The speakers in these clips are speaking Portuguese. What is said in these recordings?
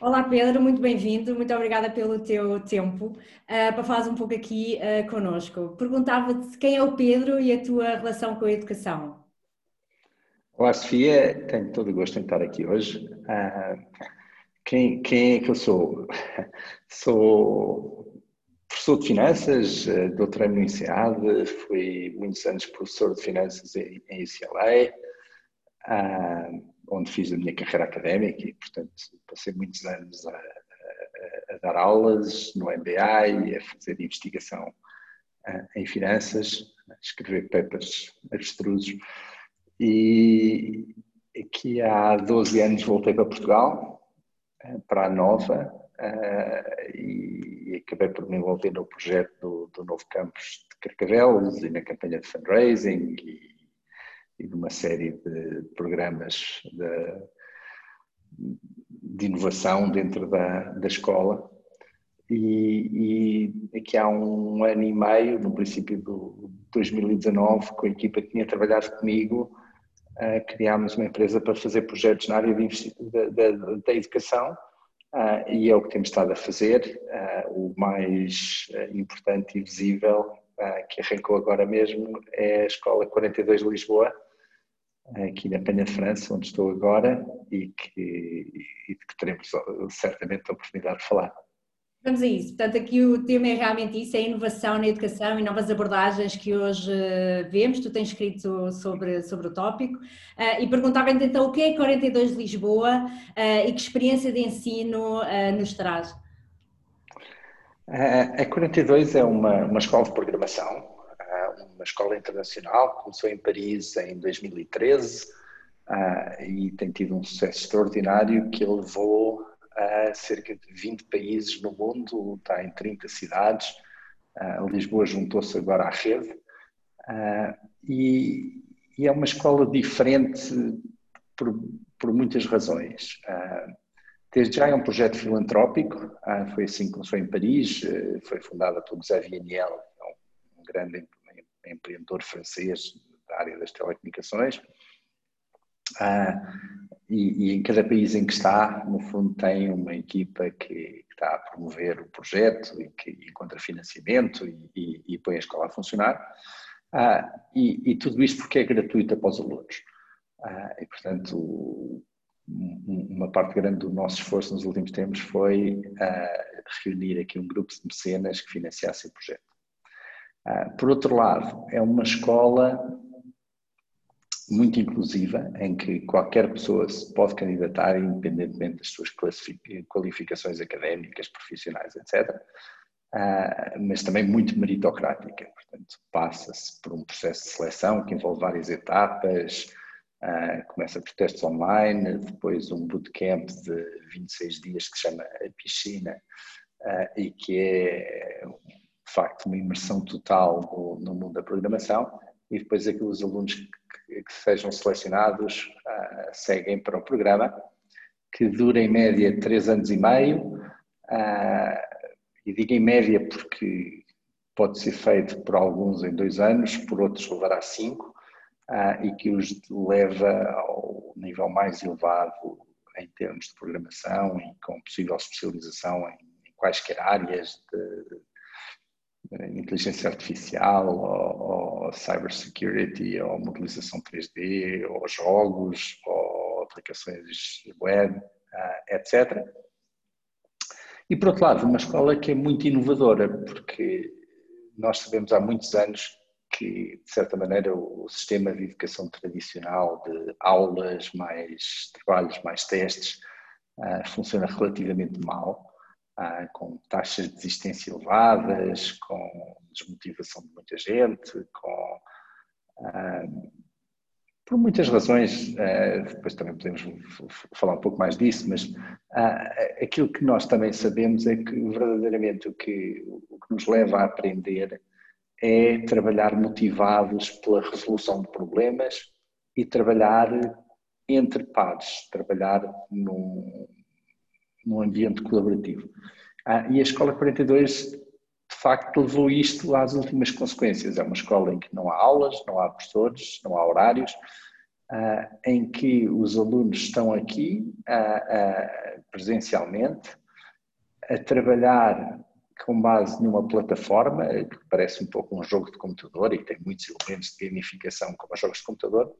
Olá Pedro, muito bem-vindo, muito obrigada pelo teu tempo uh, para falares um pouco aqui uh, connosco. Perguntava-te quem é o Pedro e a tua relação com a educação. Olá Sofia, tenho todo o gosto em estar aqui hoje. Uh, quem, quem é que eu sou? Sou professor de finanças, doutorei no INSEAD, fui muitos anos professor de finanças em, em UCLA onde fiz a minha carreira académica e, portanto, passei muitos anos a, a, a dar aulas no MBA e a fazer investigação em finanças, a escrever papers abstrusos. E aqui há 12 anos voltei para Portugal, para a Nova, e acabei por me envolver no projeto do, do novo campus de Carcavelos e na campanha de fundraising e e de uma série de programas de, de inovação dentro da, da escola. E, e, aqui há um ano e meio, no princípio de 2019, com a equipa que tinha trabalhado comigo, uh, criámos uma empresa para fazer projetos na área da educação uh, e é o que temos estado a fazer. Uh, o mais importante e visível, que arrancou agora mesmo, é a Escola 42 de Lisboa, aqui na Penha França, onde estou agora, e que, e que teremos certamente a oportunidade de falar. Vamos a isso. Portanto, aqui o tema é realmente isso, é inovação na educação e novas abordagens que hoje eh, vemos. Tu tens escrito sobre, sobre o tópico. Uh, e perguntava então o que é 42 de Lisboa uh, e que experiência de ensino uh, nos traz? A 42 é uma, uma escola de programação uma escola internacional, começou em Paris em 2013 uh, ah, e tem tido um sucesso extraordinário que levou a cerca de 20 países no mundo, está em 30 cidades. Uh, Lisboa juntou-se agora à rede uh, e, e, é uma escola diferente por, por muitas razões. Desde já é um projeto filantrópico, foi assim que começou em Paris, foi fundada por José Vianiel, um grande empreendedor francês da área das telecomunicações. Ah, e, e, em cada país em que está, no fundo, tem uma equipa que, que está a promover o projeto e que encontra financiamento e, e, e põe a escola a funcionar. Ah, e, tudo isto porque é gratuito para os alunos. Ah, e, portanto, uma parte grande do nosso esforço nos últimos tempos foi reunir aqui um grupo de mecenas que financiasse o projeto. Ah, por outro lado, é uma escola muito inclusiva, em que qualquer pessoa se pode candidatar, independentemente das suas qualificações académicas, profissionais, etc. Ah, mas também muito meritocrática. Portanto, passa-se por um processo de seleção que envolve várias etapas, ah, começa por testes online, depois um bootcamp de 26 dias que se chama a piscina e que é de facto uma imersão total no, no mundo da programação e depois aqueles alunos que, que sejam selecionados uh, seguem para o programa que dura em média três anos e meio uh, e digo em média porque pode ser feito por alguns em dois anos, por outros levará cinco uh, e que os leva ao nível mais elevado em termos de programação e com possível especialização em, em quaisquer áreas de, inteligência artificial, ou, ou cybersecurity, ou modelização 3D, ou jogos, ou aplicações web, uh, etc. E por outro lado, uma escola que é muito inovadora, porque nós sabemos há muitos anos que, de certa maneira, o sistema de educação tradicional de aulas, mais trabalhos, mais testes, uh, funciona relativamente mal ah, com taxas de desistência elevadas, com desmotivação de muita gente, com. Ah, por muitas razões, ah, depois também podemos falar um pouco mais disso, mas aquilo que nós também sabemos é que verdadeiramente o que, o que nos leva a aprender é trabalhar motivados pela resolução de problemas e trabalhar entre pares, trabalhar num, num ambiente colaborativo. Ah, e a Escola 42, de facto, levou isto às últimas consequências. É uma escola em que não há aulas, não há professores, não há horários, uh, em que os alunos estão aqui uh, presencialmente a trabalhar com base numa plataforma que parece um pouco um jogo de computador e tem muitos elementos de gamificação como os jogos de computador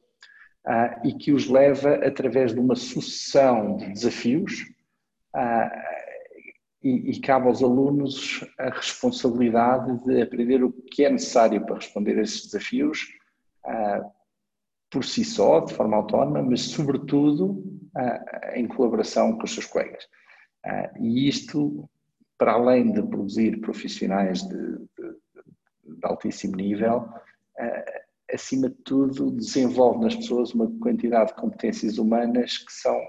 e que os leva através de uma sucessão de desafios e, e, cabe aos alunos a responsabilidade de aprender o que é necessário para responder a esses desafios uh, por si só, de forma autónoma, mas sobretudo uh, em colaboração com os seus colegas. E isto, para além de produzir profissionais de, de, de altíssimo nível, acima de tudo, desenvolve nas pessoas uma quantidade de competências humanas que são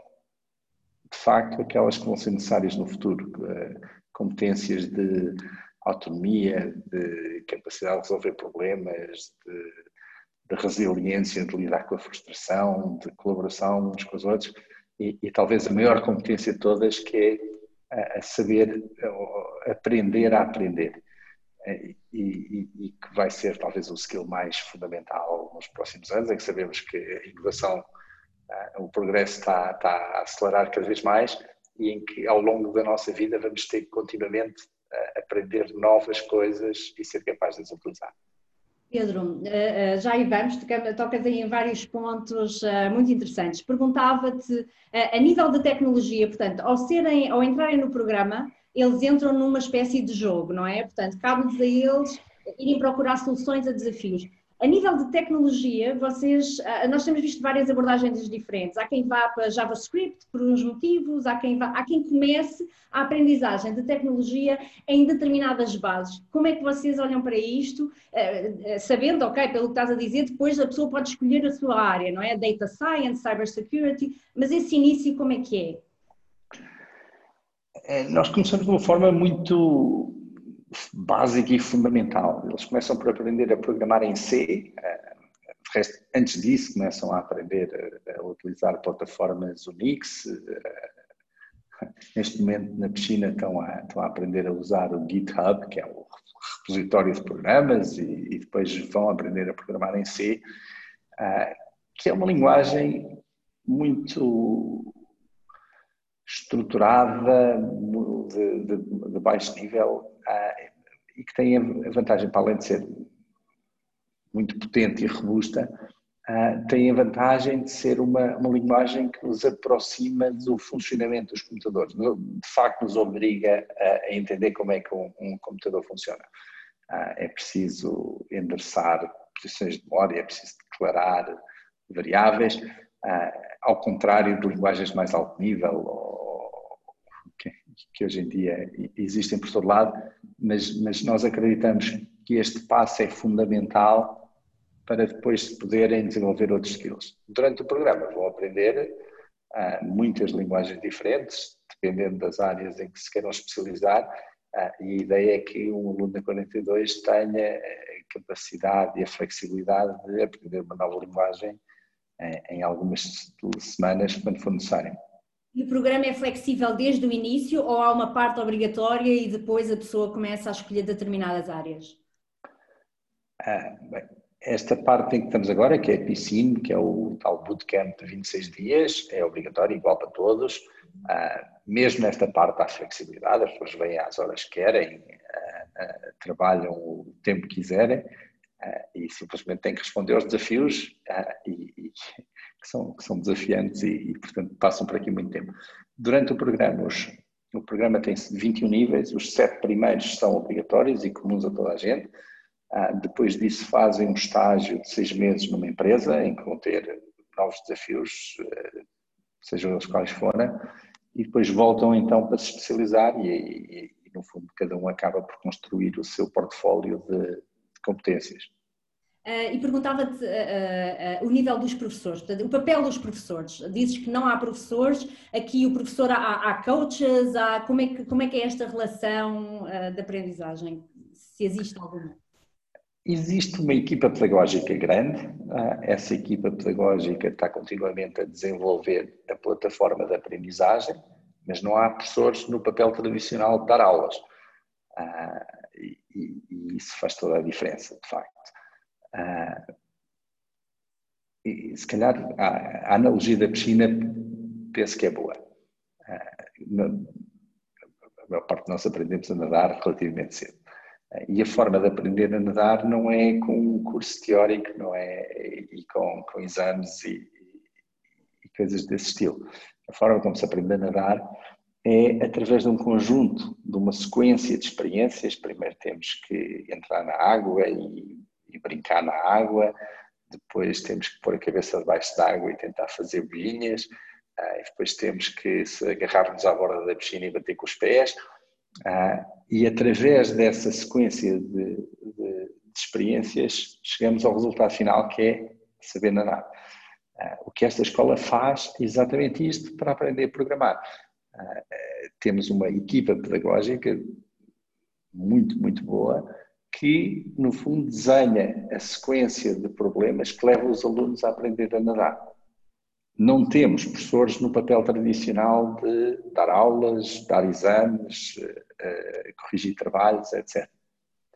de facto aquelas que vão ser necessárias no futuro, eh, competências de autonomia, de capacidade de resolver problemas, de, de resiliência, de lidar com a frustração, de colaboração uns com os outros e, e talvez a maior competência de todas que é a saber aprender a aprender. Eh, e, e, e, que vai ser talvez o skill mais fundamental nos próximos anos, em que sabemos que a inovação o progresso está, está a acelerar cada vez mais e em que ao longo da nossa vida vamos ter que continuamente aprender novas coisas e ser capazes de as utilizar. Pedro, eh, eh, já aí vamos, tocas aí em vários pontos eh, muito interessantes. Perguntava-te, a nível de tecnologia, portanto, ao, serem, ao entrarem no programa, eles entram numa espécie de jogo, não é? Portanto, cabe-nos a eles irem procurar soluções a desafios. A nível de tecnologia, vocês, ah, nós temos visto várias abordagens diferentes. Há quem vá para JavaScript por uns motivos, há quem, vá, há quem comece a aprendizagem de tecnologia em determinadas bases. Como é que vocês olham para isto, ah, ah, sabendo, ok, pelo que estás a dizer, depois a pessoa pode escolher a sua área, não é? Data Science, Cybersecurity, mas esse início como é que é? é nós começamos de uma forma muito básica e fundamental. Eles começam por aprender a programar em C, eh, resto, antes disso começam a aprender a, utilizar plataformas Unix. Eh, neste momento na piscina estão a, estão a aprender a usar o GitHub, que é o repositório de programas, e, e depois vão aprender a programar em C, eh, que é uma linguagem muito estruturada, de, de, de baixo nível, e que tem a vantagem, para além de ser muito potente e robusta, uh, tem a vantagem de ser uma, uma linguagem que nos aproxima do funcionamento dos computadores. De facto, nos obriga a, entender como é que um, um computador funciona. Uh, é preciso endereçar posições de memória, é preciso declarar variáveis, ao contrário de linguagens de mais alto nível que hoje em dia existem por todo lado, mas, mas nós acreditamos que este passo é fundamental para depois poderem desenvolver outros skills. Durante o programa vão aprender uh, muitas linguagens diferentes, dependendo das áreas em que se queiram especializar, uh, e a ideia é que um aluno da 42 tenha a capacidade e a flexibilidade de aprender uma nova linguagem uh, em algumas semanas, quando for necessário. E o programa é flexível desde o início ou há uma parte obrigatória e depois a pessoa começa a escolher determinadas áreas? Ah, bem, esta parte em que estamos agora, que é a piscina, que é o tal bootcamp de 26 dias, é obrigatório, igual para todos. Ah, mesmo nesta parte há flexibilidade, as pessoas vêm às horas que querem, ah, ah trabalham o tempo que quiserem e simplesmente têm que responder aos desafios ah, e, e que são, que são desafiantes e, e, portanto, passam por aqui muito tempo. Durante o programa, os, o programa tem 21 níveis, os sete primeiros são obrigatórios e comuns a toda a gente. Ah, depois disso, fazem um estágio de seis meses numa empresa, em que vão ter novos desafios, eh, sejam os quais forem, e depois voltam então para se especializar e, e, e no fundo, cada um acaba por construir o seu portfólio de, de competências. Uh, e perguntava-te uh, uh, o nível dos professores, o papel dos professores. Dizes que não há professores, aqui o professor há, há coaches, há, como, é que, como é que é esta relação de aprendizagem, se existe alguma? Existe uma equipa pedagógica grande, essa equipa pedagógica está continuamente a desenvolver a plataforma de aprendizagem, mas não há professores no papel tradicional de dar aulas. E, e, isso faz toda a diferença, de facto. Uh, e, se calhar a, a, analogia da piscina penso que é boa. Uh, a maior parte de nós aprendemos a nadar relativamente cedo. Uh, e a forma de aprender a nadar não é com um curso teórico, não é e com, com exames e, e coisas desse estilo. A forma como se aprende a nadar é através de um conjunto, de uma sequência de experiências. Primeiro temos que entrar na água e, e brincar na água, depois temos que pôr a cabeça debaixo d'água e tentar fazer bolinhas, uh, depois temos que agarrar-nos à borda da piscina e bater com os pés, uh, e através dessa sequência de, de, de, experiências chegamos ao resultado final que é saber nadar. Uh, o que esta escola faz é exatamente isto para aprender a programar. Temos uma equipa pedagógica muito, muito boa, que, no fundo, desenha a sequência de problemas que levam os alunos a aprender a nadar. Não temos professores no papel tradicional de dar aulas, dar exames, uh, corrigir trabalhos, etc.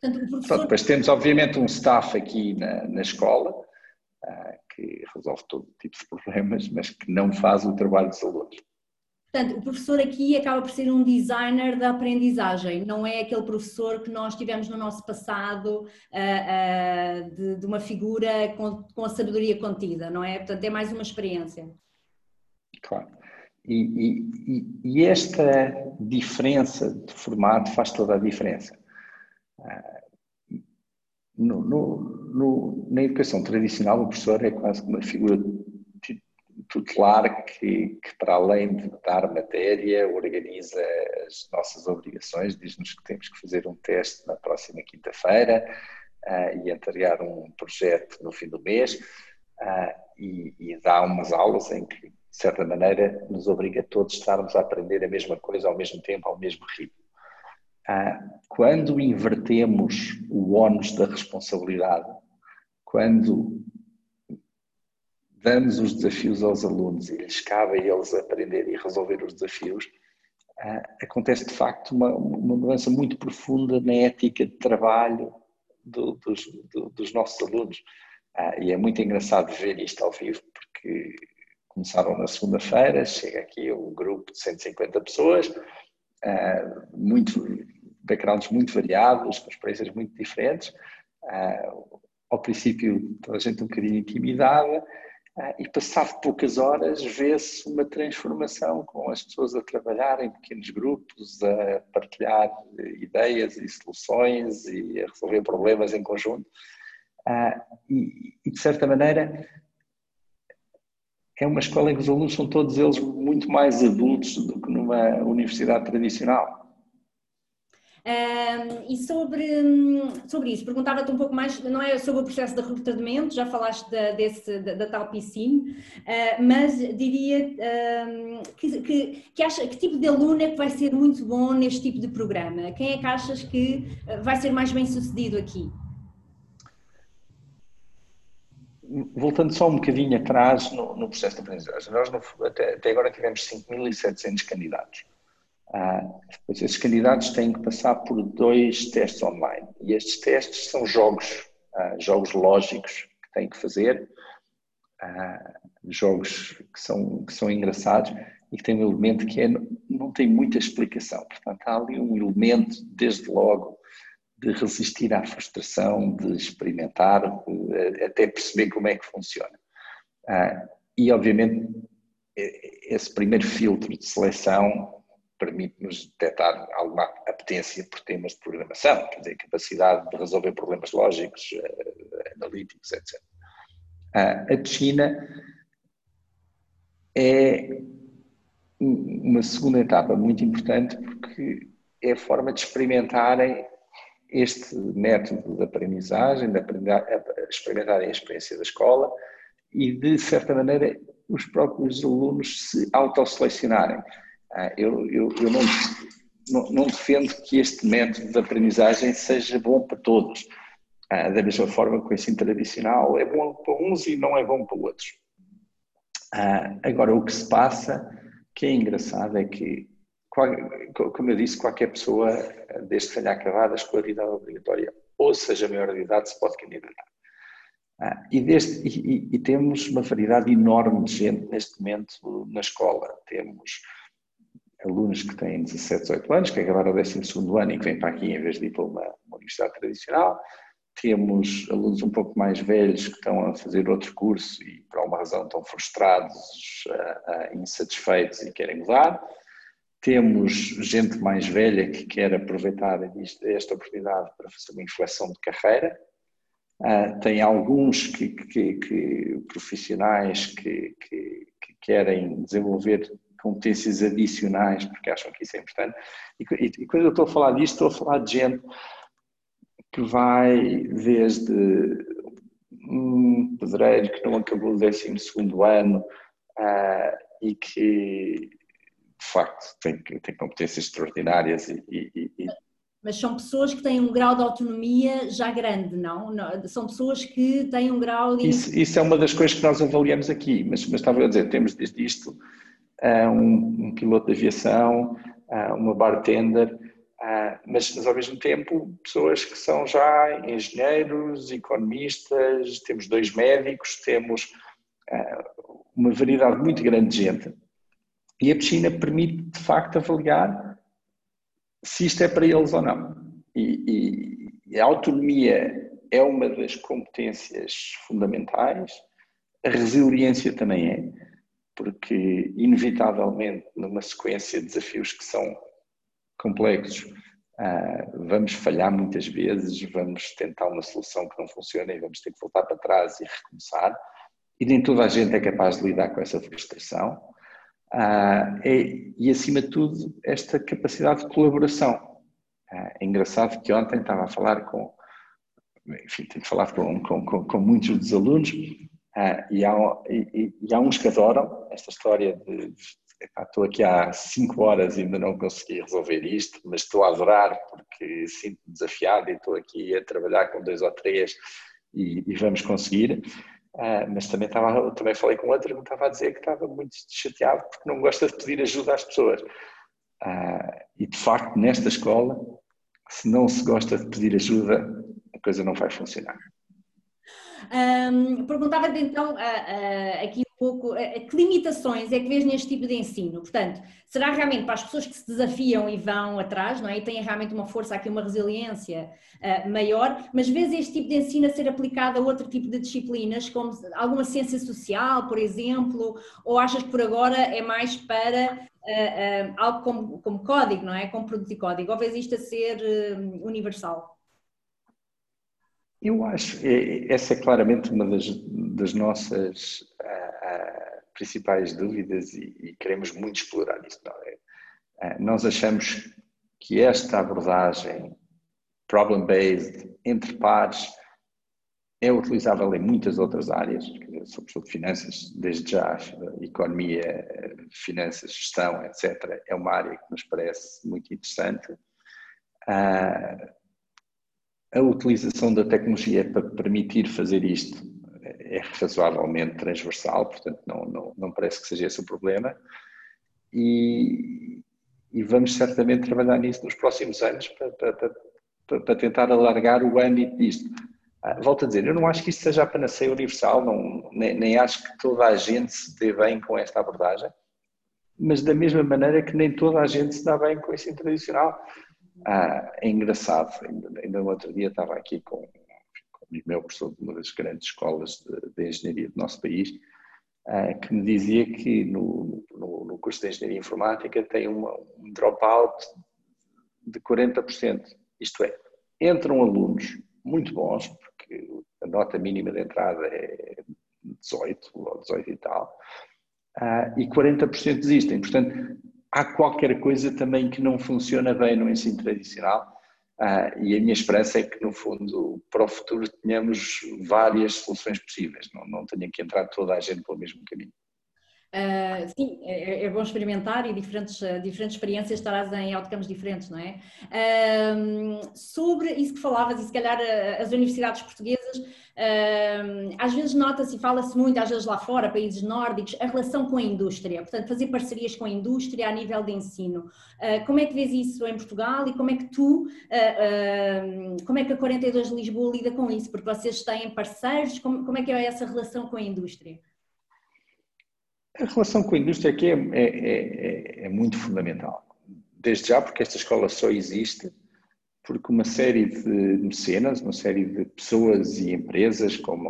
Portanto, professor... Depois temos, obviamente, um staff aqui na, na escola uh, que resolve todo tipo de problemas, mas que não faz o trabalho dos alunos. Portanto, o professor aqui acaba por ser um designer da aprendizagem, não é aquele professor que nós tivemos no nosso passado uh, uh, de, de, uma figura com, com, a sabedoria contida, não é? Portanto, é mais uma experiência. Claro. E, e, e esta diferença de formato faz toda a diferença. Uh, no, no, no, na educação tradicional, o professor é quase uma figura tutelar que, que, para além de dar matéria, organiza as nossas obrigações, diz-nos que temos que fazer um teste na próxima quinta-feira uh, e entregar um projeto no fim do mês uh, e, e, dá umas aulas em que, de certa maneira, nos obriga a todos a estarmos a aprender a mesma coisa ao mesmo tempo, ao mesmo ritmo. Uh, quando invertemos o ónus da responsabilidade, quando damos os desafios aos alunos e lhes cabe a eles aprender e resolver os desafios, uh, acontece de facto uma, uma, mudança muito profunda na ética de trabalho do, dos, do, dos, nossos alunos. Uh, e é muito engraçado ver isto ao vivo, porque começaram na segunda-feira, chega aqui um grupo de 150 pessoas, uh, muito, backgrounds muito variados, com experiências muito diferentes. ao princípio, toda a gente um bocadinho intimidada, ah, e passado poucas horas vê-se uma transformação com as pessoas a trabalhar em pequenos grupos, a partilhar ideias e soluções e a resolver problemas em conjunto. Ah, e, de certa maneira, é uma escola em que os alunos são todos eles muito mais adultos do que numa universidade tradicional. E sobre, sobre isso, perguntava-te um pouco mais, não é sobre o processo de recrutamento, já falaste da, desse, da, da tal piscina, uh, mas diria que, que, que, acha, que tipo de aluno é que vai ser muito bom neste tipo de programa? Quem é que achas que vai ser mais bem sucedido aqui? Voltando só um bocadinho atrás no, no processo de aprendizagem, nós no, até, até agora tivemos 5.700 candidatos. Ah, depois, esses candidatos têm que passar por dois testes online. E estes testes são jogos, ah, jogos lógicos que têm que fazer, ah, jogos que são, que são engraçados e que têm um elemento que é, não tem muita explicação. Portanto, há ali um elemento, desde logo, de resistir à frustração, de experimentar, até perceber como é que funciona. E, obviamente, esse primeiro filtro de seleção permite-nos detectar alguma apetência por temas de programação, quer dizer, capacidade de resolver problemas lógicos, uh, analíticos, etc. Uh, a piscina é uma segunda etapa muito importante porque é a forma de experimentarem este método de aprendizagem, de experimentarem a experiência da escola e, de certa maneira, os próprios alunos se autoselecionarem. Ah, eu, eu, eu não, não, não, defendo que este método de aprendizagem seja bom para todos. Ah, da mesma forma que o ensino tradicional é bom para uns e não é bom para outros. Ah, agora, o que se passa, que é engraçado, é que, como eu disse, qualquer pessoa, desde que tenha acabado a escolaridade obrigatória ou seja maior de idade, se pode candidatar. Ah, e, deste, e, e, temos uma variedade enorme de gente neste momento na escola. Temos alunos que têm 17, 18 anos, que acabaram o 12 ano e que vêm para aqui em vez de ir para uma, uma universidade tradicional. Temos alunos um pouco mais velhos que estão a fazer outro curso e, por alguma razão, estão frustrados, uh, uh, insatisfeitos e querem mudar. Temos gente mais velha que quer aproveitar esta oportunidade para fazer uma inflexão de carreira. Uh, tem alguns que, que, que profissionais que, que, querem desenvolver competências adicionais porque acham que isso é importante. E, e, quando eu estou a falar disto, estou a falar de gente que vai desde um pedreiro que não acabou o 12 ano uh, e que de facto tem, tem competências extraordinárias e, e, e mas são pessoas que têm um grau de autonomia já grande, não? São pessoas que têm um grau de... Isso, isso é uma das coisas que nós avaliamos aqui, mas, mas estava a dizer, temos desde isto um, um, piloto de aviação, uh, uma bartender, uh, mas, mas ao mesmo tempo pessoas que são já engenheiros, economistas, temos dois médicos, temos uma variedade muito grande de gente. E a piscina permite, de facto, avaliar se isto é para eles ou não. E, e, a autonomia é uma das competências fundamentais, a resiliência também é, porque, inevitavelmente, numa sequência de desafios que são complexos, uh, vamos falhar muitas vezes, vamos tentar uma solução que não funciona e vamos ter que voltar para trás e recomeçar. E nem toda a gente é capaz de lidar com essa frustração. Ah, é, e, acima de tudo, esta capacidade de colaboração. Ah, é engraçado que ontem estava a falar com, enfim, tenho falado com, com, com, com muitos dos alunos ah, e, há, e, e, há uns que adoram esta história de, de epá, estou aqui há cinco horas e ainda não consegui resolver isto, mas estou a adorar porque sinto-me desafiado e estou aqui a trabalhar com dois ou três e, e vamos conseguir. Uh, mas também, estava, também falei com outra que me estava a dizer que estava muito chateado porque não gosta de pedir ajuda às pessoas. Uh, e de facto, nesta escola, se não se gosta de pedir ajuda, a coisa não vai funcionar. Um, Perguntava-te então uh, aqui um pouco que limitações é que vês neste tipo de ensino. Portanto, será realmente para as pessoas que se desafiam e vão atrás, não é? E têm realmente uma força aqui, uma resiliência uh, maior, mas vês este tipo de ensino a ser aplicado a outro tipo de disciplinas, como alguma ciência social, por exemplo, ou achas que por agora é mais para uh, uh, algo como, como, código, não é? Como produzir código, ou vês isto a ser universal? Eu acho, que essa é claramente uma das, das nossas principais dúvidas e, e queremos muito explorar isso. É? Eh, nós achamos que esta abordagem problem-based, entre pares, é utilizável em muitas outras áreas, sobretudo finanças, desde já, economia, finanças, gestão, etc. É uma área que nos parece muito interessante. Eh, a utilização da tecnologia para permitir fazer isto é razoavelmente transversal, portanto não, não, não parece que seja esse o problema. E, e vamos certamente trabalhar nisso nos próximos anos para, para, para, para tentar alargar o âmbito disto. Ah, volto a dizer, eu não acho que isto seja a panaceia universal, não, nem, nem acho que toda a gente se dê bem com esta abordagem, mas da mesma maneira que nem toda a gente se dá bem com esse tradicional. Ah, é engraçado, ainda, ainda no outro dia estava aqui com meu professor de uma das grandes escolas de, de engenharia do nosso país, uh, que me dizia que no, no, no, curso de engenharia informática tem uma, um dropout de 40%. Isto é, entram alunos muito bons, porque a nota mínima de entrada é 18 ou 18 e tal, uh, e 40% desistem. Portanto, há qualquer coisa também que não funciona bem no ensino tradicional ah, e a minha esperança é que, no fundo, para o futuro tenhamos várias soluções possíveis, não, não tenha que entrar toda a gente pelo mesmo caminho. Uh, sim, é, é, bom experimentar e diferentes, diferentes experiências trazem outcomes diferentes, não é? Uh, sobre isso que falavas, e se calhar as universidades portuguesas, uh, às vezes nota-se e fala-se muito, às vezes lá fora, países nórdicos, a relação com a indústria, portanto, fazer parcerias com a indústria a nível de ensino. como é que vês isso em Portugal e como é que tu, como é que a 42 de Lisboa lida com isso? Porque vocês têm parceiros, como, como é que é essa relação com a indústria? A relação com a indústria aqui é, é, é, é, muito fundamental. Desde já, porque esta escola só existe porque uma série de mecenas, uma série de pessoas e empresas como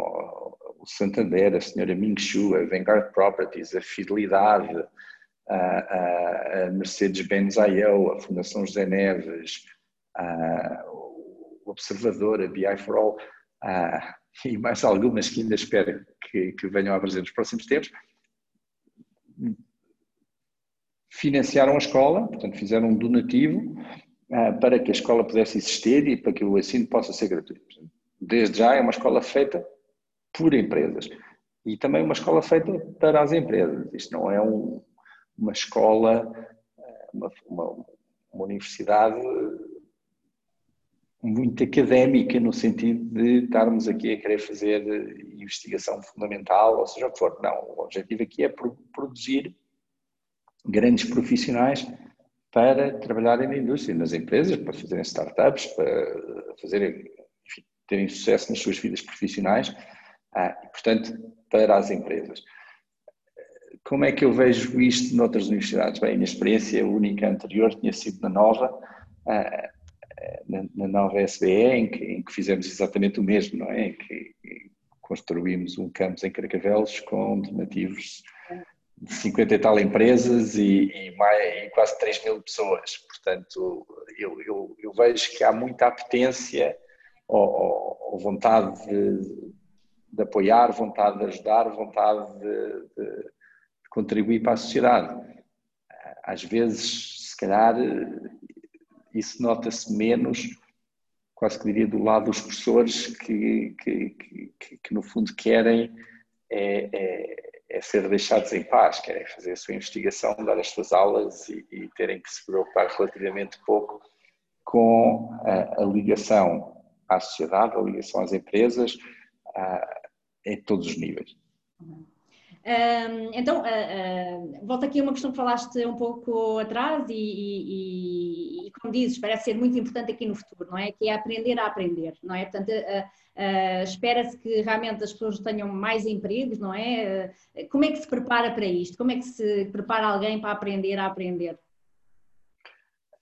o Santander, a senhora Ming Shu, a Vanguard Properties, a Fidelidade, a, a Mercedes-Benz IO, a Fundação José Neves, a, o Observador, a BI for All, a, e mais algumas que ainda espero que, que venham a aparecer nos próximos tempos, financiaram a escola, portanto fizeram um donativo uh, para que a escola pudesse existir e para que o ensino possa ser gratuito. Desde já é uma escola feita por empresas e também uma escola feita para as empresas. Isto não é um, uma escola, ah, uma, uma, uma universidade muito académica no sentido de estarmos aqui a querer fazer investigação fundamental, ou seja o que for. Não, o objetivo aqui é produzir grandes profissionais para trabalharem na indústria, nas empresas, para fazerem startups, para fazerem, enfim, terem sucesso nas suas vidas profissionais ah, e, portanto, para as empresas. Como é que eu vejo isto noutras universidades? Bem, a minha experiência única anterior tinha sido na Nova, ah, na, nova SBE, em que, em que, fizemos exatamente o mesmo, não é? Em que, construímos um campus em Carcavelos com donativos de 50 e tal empresas e, e, mais, e quase 3 mil pessoas. Portanto, eu, eu, eu, vejo que há muita apetência ou, ou vontade de, de, apoiar, vontade de ajudar, vontade de, de, de contribuir para a sociedade. Às vezes, se calhar, isso nota-se menos, quase que diria, do lado dos professores que, que, que, que no fundo querem é, é, é, ser deixados em paz, querem fazer a sua investigação, dar as suas aulas e, e terem que se preocupar relativamente pouco com a, a ligação à sociedade, a ligação às empresas, a, em todos os níveis. Então, uh, uh, volto aqui a uma questão que falaste um pouco atrás e, e, e, como dizes, parece ser muito importante aqui no futuro, não é? Que é aprender a aprender, não é? Portanto, uh, espera-se que realmente as pessoas tenham mais empregos, não é? como é que se prepara para isto? Como é que se prepara alguém para aprender a aprender?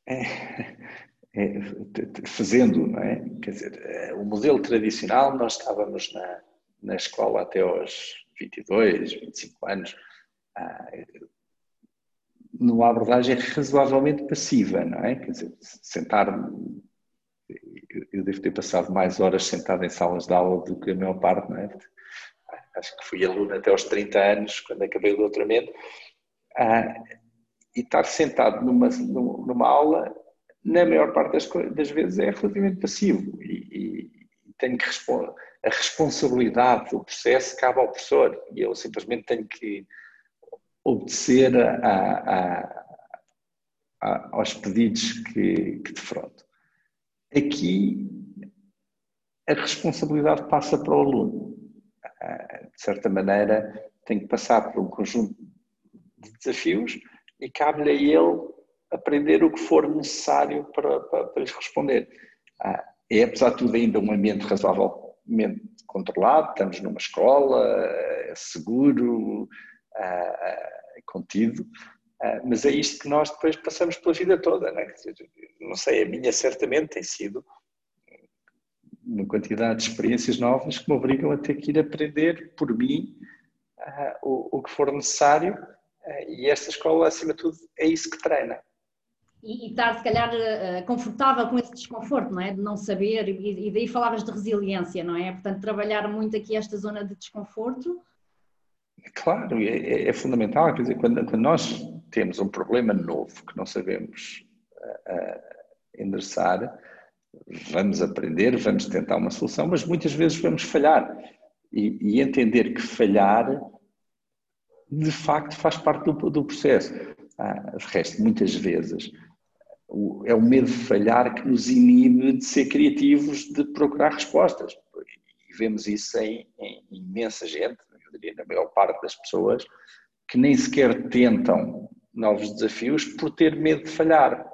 É, é, fazendo, não é? Quer dizer, o modelo tradicional, nós estávamos na, na escola até aos 22, 25 anos, ah, numa abordagem razoavelmente passiva, não é? Quer dizer, sentar eu devo ter passado mais horas sentado em salas de aula do que a maior parte, não é? Acho que fui aluno até aos 30 anos, quando acabei o doutoramento, ah, e estar sentado numa, numa aula, na maior parte das, das vezes, é relativamente passivo e, tenho que responder a responsabilidade do processo cabe ao professor e eu simplesmente tenho que obedecer a, a, a, aos pedidos que, que defronto. Aqui a responsabilidade passa para o aluno. Ah, de certa maneira, tem que passar por um conjunto de desafios e cabe-lhe a ele aprender o que for necessário para, para, para lhes responder. É, apesar de tudo, ainda um ambiente razoável controlado, estamos numa escola, é seguro, é contido, mas é isto que nós depois passamos pela vida toda. Não, é? não sei, a minha certamente tem sido uma quantidade de experiências novas que me obrigam a ter que ir aprender por mim o que for necessário e esta escola, acima de tudo, é isso que treina e, e estar, se calhar, uh, confortável com esse desconforto, não é? De não saber, e, e, daí falavas de resiliência, não é? Portanto, trabalhar muito aqui esta zona de desconforto. Claro, é, é, é fundamental. Quer dizer, quando, quando, nós temos um problema novo que não sabemos uh, endereçar, vamos aprender, vamos tentar uma solução, mas muitas vezes vamos falhar. E, e entender que falhar de facto faz parte do, do processo. Ah, de resto, muitas vezes é o medo de falhar que nos inibe de ser criativos, de procurar respostas. E vemos isso em, em imensa gente, eu diria na maior parte das pessoas, que nem sequer tentam novos desafios por ter medo de falhar.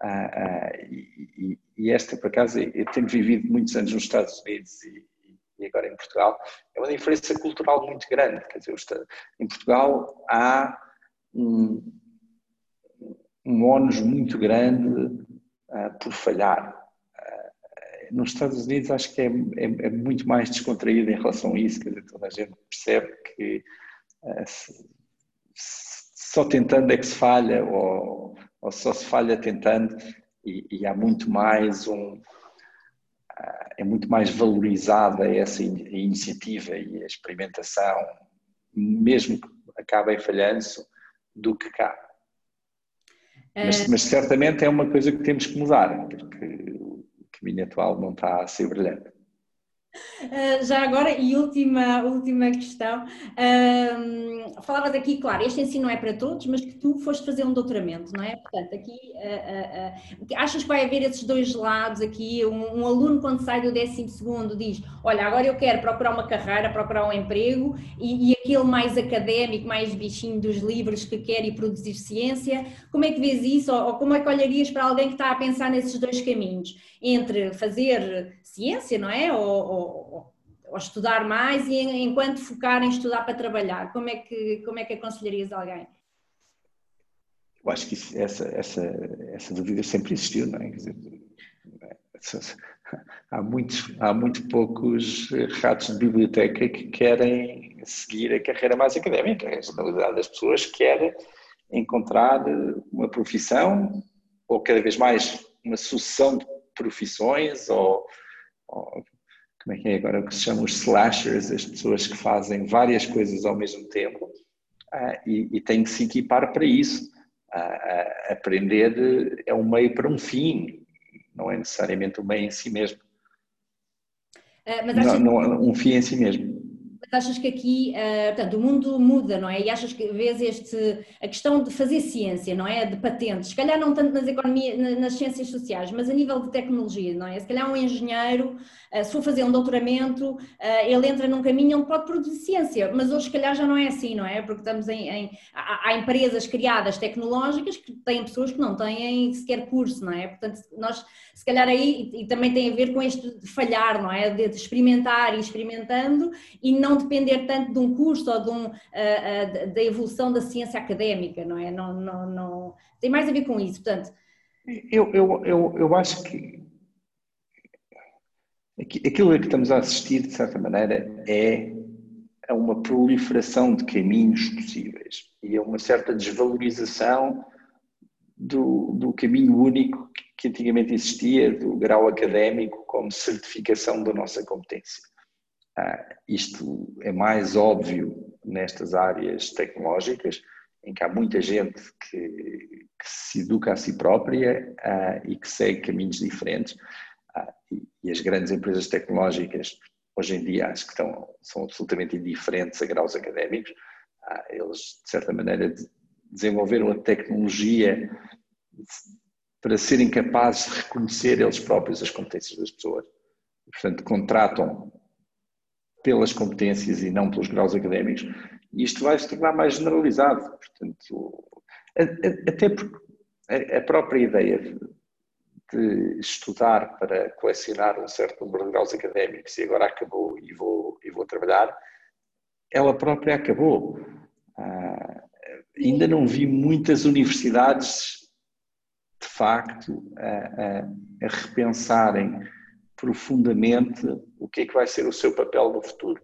Ah, ah, e, e, esta, por acaso, eu tenho vivido muitos anos nos Estados Unidos e, e agora em Portugal, é uma diferença cultural muito grande. Quer dizer, em Portugal há um, um ónus muito grande uh, por falhar. Uh, nos Estados Unidos acho que é, é, é, muito mais descontraído em relação a isso, quer dizer, toda a gente percebe que uh, se, só tentando é que se falha, ou, ou só se falha tentando, e, e, há muito mais um. É muito mais valorizada essa iniciativa e a experimentação, mesmo que acabem falhando, do que cá. Mas, é. mas, certamente é uma coisa que temos que mudar, porque o caminho atual não está a ser brilhante. Uh, já agora, e última, última questão, uh, falavas aqui, claro, este ensino não é para todos, mas que tu foste fazer um doutoramento, não é? Portanto, aqui, uh, achas que vai haver esses dois lados aqui? Um, um aluno, quando sai do 12 diz: Olha, agora eu quero procurar uma carreira, procurar um emprego, e, e aquele mais académico, mais bichinho dos livros que quer e produzir ciência, como é que vês isso? Ou, ou como é que olharias para alguém que está a pensar nesses dois caminhos? Entre fazer ciência, não é? Ou, ou, ou estudar mais e enquanto focar em estudar para trabalhar, como é que, como é que aconselharias alguém? Eu acho que isso, essa, essa, essa dúvida sempre existiu, não é? Dizer, há, muitos, há muito poucos ratos de biblioteca que querem seguir a carreira mais académica. A generalidade das pessoas quer encontrar uma profissão ou cada vez mais uma sucessão de profissões ou como é que é agora o que se chama os slashers, as pessoas que fazem várias coisas ao mesmo tempo uh, e, e têm que se equipar para isso. Uh, aprender é um meio para um fim, não é necessariamente um meio em si mesmo. Uh, não, não, um fim em si mesmo. Achas que aqui, uh, portanto, o mundo muda, não é? E achas que vês este, a questão de fazer ciência, não é? De patentes, se calhar não tanto nas economia, nas ciências sociais, mas a nível de tecnologia, não é? Se calhar um engenheiro, uh, se for fazer um doutoramento, uh, ele entra num caminho onde pode produzir ciência, mas hoje se calhar já não é assim, não é? Porque estamos em, em há, há, empresas criadas tecnológicas que têm pessoas que não têm sequer curso, não é? Portanto, nós, se calhar aí, e, e também tem a ver com este falhar, não é? De, de experimentar e experimentando e não depender tanto de um curso ou de um, uh, uh, da evolução da ciência académica, não é? Não, não, não, tem mais a ver com isso, portanto. Eu, eu, eu, eu acho que aquilo a que estamos a assistir, de certa maneira, é a uma proliferação de caminhos possíveis e a uma certa desvalorização do, do caminho único que antigamente existia, do grau académico como certificação da nossa competência. Ah, isto é mais óbvio nestas áreas tecnológicas, em que há muita gente que, que se educa a si própria ah, e que segue caminhos diferentes. Ah, e, e, as grandes empresas tecnológicas, hoje em dia, acho que estão, são absolutamente indiferentes a graus académicos. eles, de certa maneira, desenvolveram a tecnologia para serem capazes de reconhecer eles próprios as competências das pessoas. Portanto, contratam pelas competências e não pelos graus académicos, e isto vai se tornar mais generalizado. Portanto, até porque a própria ideia de, estudar para colecionar um certo número de graus académicos e agora acabou e vou, e vou trabalhar, ela própria acabou. Ah, ainda não vi muitas universidades, de facto, a, a, a repensarem profundamente o que é que vai ser o seu papel no futuro.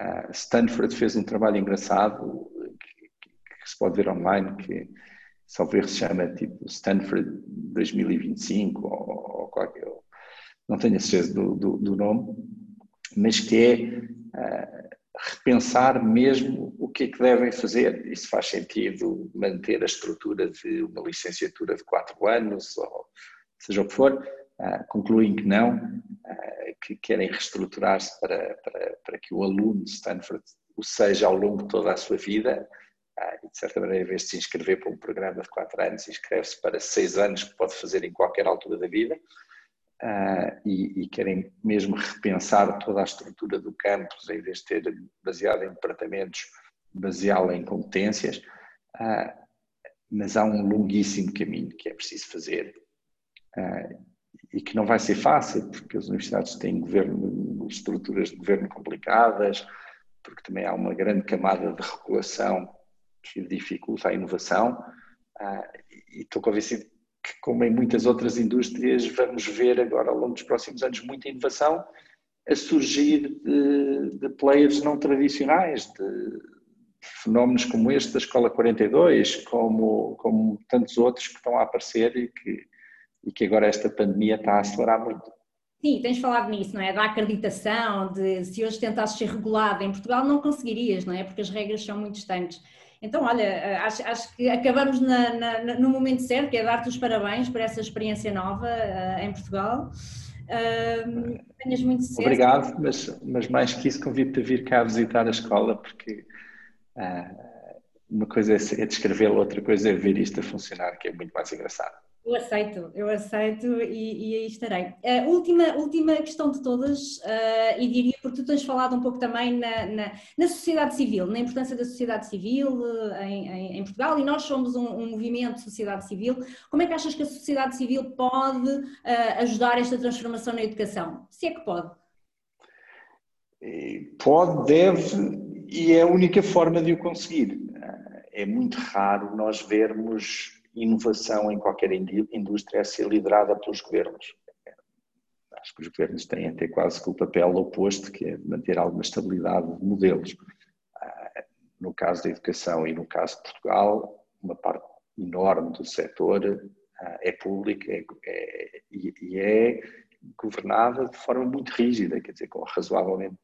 Uh, Stanford fez um trabalho engraçado que, que, se pode ver online, que ver se chama tipo Stanford 2025 ou, ou qualquer, não tenho a certeza do, do, do, nome, mas que é uh, repensar mesmo o que é que devem fazer. Isso faz sentido manter a estrutura de uma licenciatura de quatro anos, ou seja o que for, concluem que não, uh, que querem reestruturar-se para, para, para que o aluno de Stanford o seja ao longo de toda a sua vida, ah, e de certa maneira, em vez de se inscrever para um programa de 4 anos, inscreve-se para 6 anos, que pode fazer em qualquer altura da vida, e, e, querem mesmo repensar toda a estrutura do campus, em vez de ter baseado em departamentos, baseá-la em competências, mas há um longuíssimo caminho que é preciso fazer e que não vai ser fácil, porque as universidades têm governo, estruturas de governo complicadas, porque também há uma grande camada de regulação que dificulta a inovação, e estou convencido que, como em muitas outras indústrias, vamos ver agora ao longo dos próximos anos muita inovação a surgir de, de players não tradicionais, de, fenómenos como este da Escola 42, como, como tantos outros que estão a aparecer e que, e que agora esta pandemia está a acelerar muito. Sim, tens falado nisso, não é? Da acreditação, de se hoje tentasses ser regulado em Portugal não conseguirias, não é? Porque as regras são muito distantes. Então, olha, eh, acho, acho que acabamos na, na, no momento certo, que é dar-te os parabéns por essa experiência nova uh, em Portugal. Uh, tenhas muito sucesso. Obrigado, mas, mas mais que isso, convido-te a vir cá visitar a escola, porque uh, uma coisa é descrevê-la, outra coisa é ver isto a funcionar, que é muito mais engraçado. Eu aceito, eu aceito e, e aí estarei. Última, última questão de todas, uh, e diria, porque tu tens falado um pouco também na, na, na sociedade civil, na importância da sociedade civil uh, em, em, em, Portugal, e nós somos um, um, movimento de sociedade civil. Como é que achas que a sociedade civil pode ajudar esta transformação na educação? Se é que pode? Pode, deve, e é a única forma de o conseguir. É muito raro nós vermos inovação em qualquer indústria a ser liderada pelos governos. Acho que os governos têm até quase que o papel oposto, que é manter alguma estabilidade de modelos. Ah, no caso da educação e no caso de Portugal, uma parte enorme do setor ah, é pública é, é, e é governada de forma muito rígida, quer dizer, com razoavelmente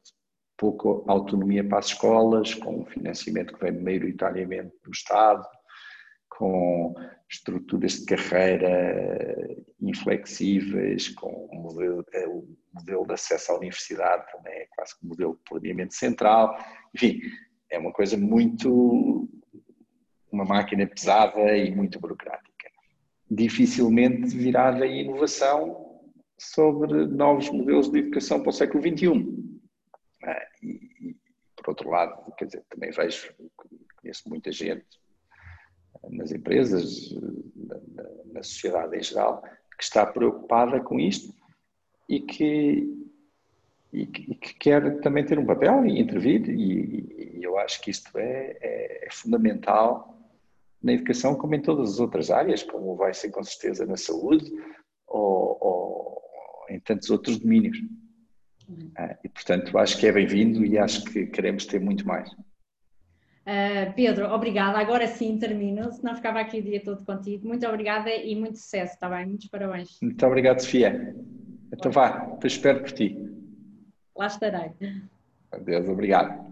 pouca autonomia para as escolas, com um financiamento que vem maioritariamente do Estado, com estruturas de carreira inflexíveis, com o modelo, é, o modelo de acesso à universidade também é quase que um modelo de planeamento central, enfim, é uma coisa muito, uma máquina pesada e muito burocrática. Dificilmente virada em inovação sobre novos modelos de educação para o século XXI. Ah, e, e, por outro lado, quer dizer, também vejo, conheço muita gente nas empresas, na, sociedade em geral, que está preocupada com isto e que, e que, e que quer também ter um papel e intervir, e, e eu acho que isto é, é, é, fundamental na educação, como em todas as outras áreas, como vai ser com certeza na saúde ou, ou em tantos outros domínios. Uhum. Ah, e portanto acho que é bem-vindo e acho que queremos ter muito mais. Uh, Pedro, obrigada. Agora sim termino, senão ficava aqui o dia todo contigo. Muito obrigada e muito sucesso, está bem? Muitos parabéns. Muito obrigado, Sofia. Então vá, espero por ti. Lá estarei. Adeus, obrigado.